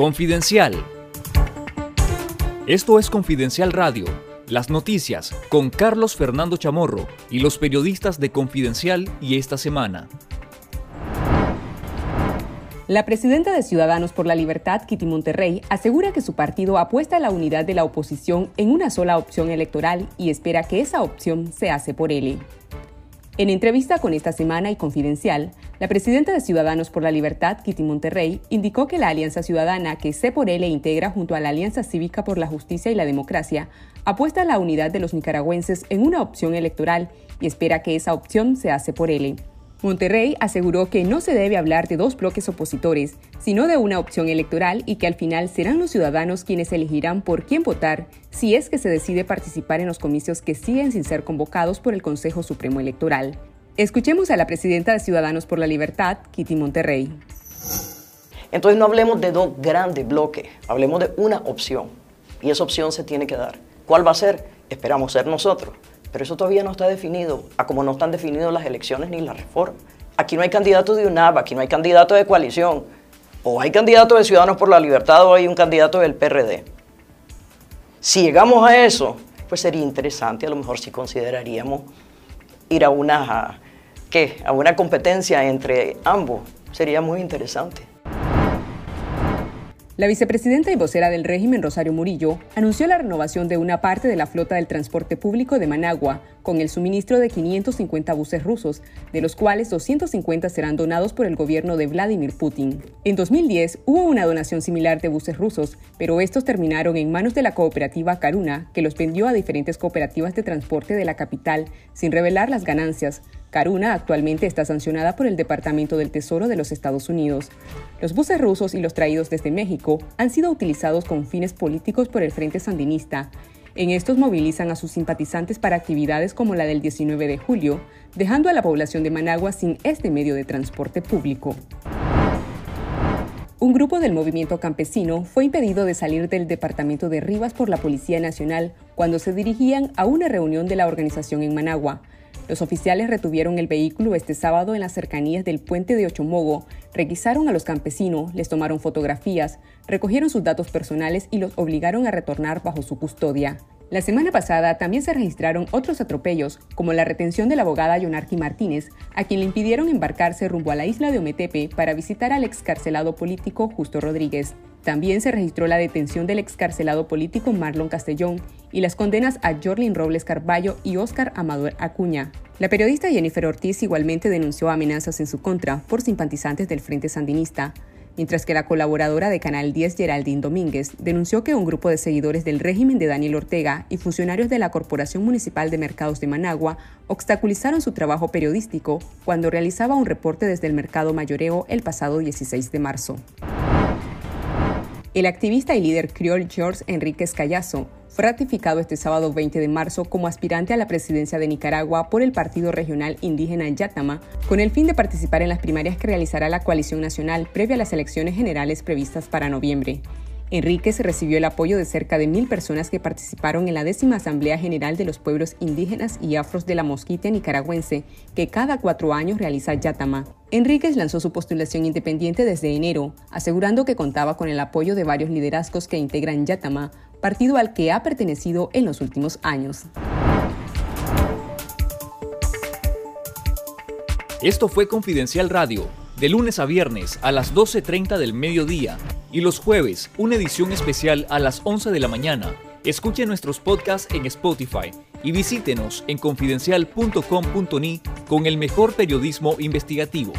Confidencial. Esto es Confidencial Radio, las noticias con Carlos Fernando Chamorro y los periodistas de Confidencial y esta semana. La presidenta de Ciudadanos por la Libertad, Kitty Monterrey, asegura que su partido apuesta a la unidad de la oposición en una sola opción electoral y espera que esa opción se hace por él. En entrevista con esta semana y confidencial, la presidenta de Ciudadanos por la Libertad, Kitty Monterrey, indicó que la Alianza Ciudadana que C por L integra junto a la Alianza Cívica por la Justicia y la Democracia apuesta a la unidad de los nicaragüenses en una opción electoral y espera que esa opción se hace por L. Monterrey aseguró que no se debe hablar de dos bloques opositores, sino de una opción electoral y que al final serán los ciudadanos quienes elegirán por quién votar si es que se decide participar en los comicios que siguen sin ser convocados por el Consejo Supremo Electoral. Escuchemos a la presidenta de Ciudadanos por la Libertad, Kitty Monterrey. Entonces no hablemos de dos grandes bloques, hablemos de una opción. Y esa opción se tiene que dar. ¿Cuál va a ser? Esperamos ser nosotros. Pero eso todavía no está definido, a como no están definidas las elecciones ni la reforma. Aquí no hay candidato de UNAV, aquí no hay candidato de coalición. O hay candidato de Ciudadanos por la Libertad o hay un candidato del PRD. Si llegamos a eso, pues sería interesante, a lo mejor si consideraríamos ir a una ¿qué? A una competencia entre ambos sería muy interesante. La vicepresidenta y vocera del régimen, Rosario Murillo, anunció la renovación de una parte de la flota del transporte público de Managua, con el suministro de 550 buses rusos, de los cuales 250 serán donados por el gobierno de Vladimir Putin. En 2010 hubo una donación similar de buses rusos, pero estos terminaron en manos de la cooperativa Caruna, que los vendió a diferentes cooperativas de transporte de la capital, sin revelar las ganancias, Caruna actualmente está sancionada por el Departamento del Tesoro de los Estados Unidos. Los buses rusos y los traídos desde México han sido utilizados con fines políticos por el Frente Sandinista. En estos movilizan a sus simpatizantes para actividades como la del 19 de julio, dejando a la población de Managua sin este medio de transporte público. Un grupo del movimiento campesino fue impedido de salir del departamento de Rivas por la Policía Nacional cuando se dirigían a una reunión de la organización en Managua. Los oficiales retuvieron el vehículo este sábado en las cercanías del puente de Ochomogo, requisaron a los campesinos, les tomaron fotografías, recogieron sus datos personales y los obligaron a retornar bajo su custodia. La semana pasada también se registraron otros atropellos, como la retención de la abogada Yonarqui Martínez, a quien le impidieron embarcarse rumbo a la isla de Ometepe para visitar al excarcelado político Justo Rodríguez. También se registró la detención del excarcelado político Marlon Castellón y las condenas a Jorlin Robles Carballo y Óscar Amador Acuña. La periodista Jennifer Ortiz igualmente denunció amenazas en su contra por simpatizantes del Frente Sandinista, mientras que la colaboradora de Canal 10 Geraldine Domínguez denunció que un grupo de seguidores del régimen de Daniel Ortega y funcionarios de la Corporación Municipal de Mercados de Managua obstaculizaron su trabajo periodístico cuando realizaba un reporte desde el mercado mayoreo el pasado 16 de marzo. El activista y líder criol George Enríquez Callazo fue ratificado este sábado 20 de marzo como aspirante a la presidencia de Nicaragua por el Partido Regional Indígena Yatama, con el fin de participar en las primarias que realizará la coalición nacional previa a las elecciones generales previstas para noviembre. Enríquez recibió el apoyo de cerca de mil personas que participaron en la décima Asamblea General de los Pueblos Indígenas y Afros de la Mosquita nicaragüense, que cada cuatro años realiza Yatama. Enríquez lanzó su postulación independiente desde enero, asegurando que contaba con el apoyo de varios liderazgos que integran Yatama, partido al que ha pertenecido en los últimos años. Esto fue Confidencial Radio, de lunes a viernes a las 12.30 del mediodía y los jueves, una edición especial a las 11 de la mañana. Escuche nuestros podcasts en Spotify y visítenos en confidencial.com.ni con el mejor periodismo investigativo.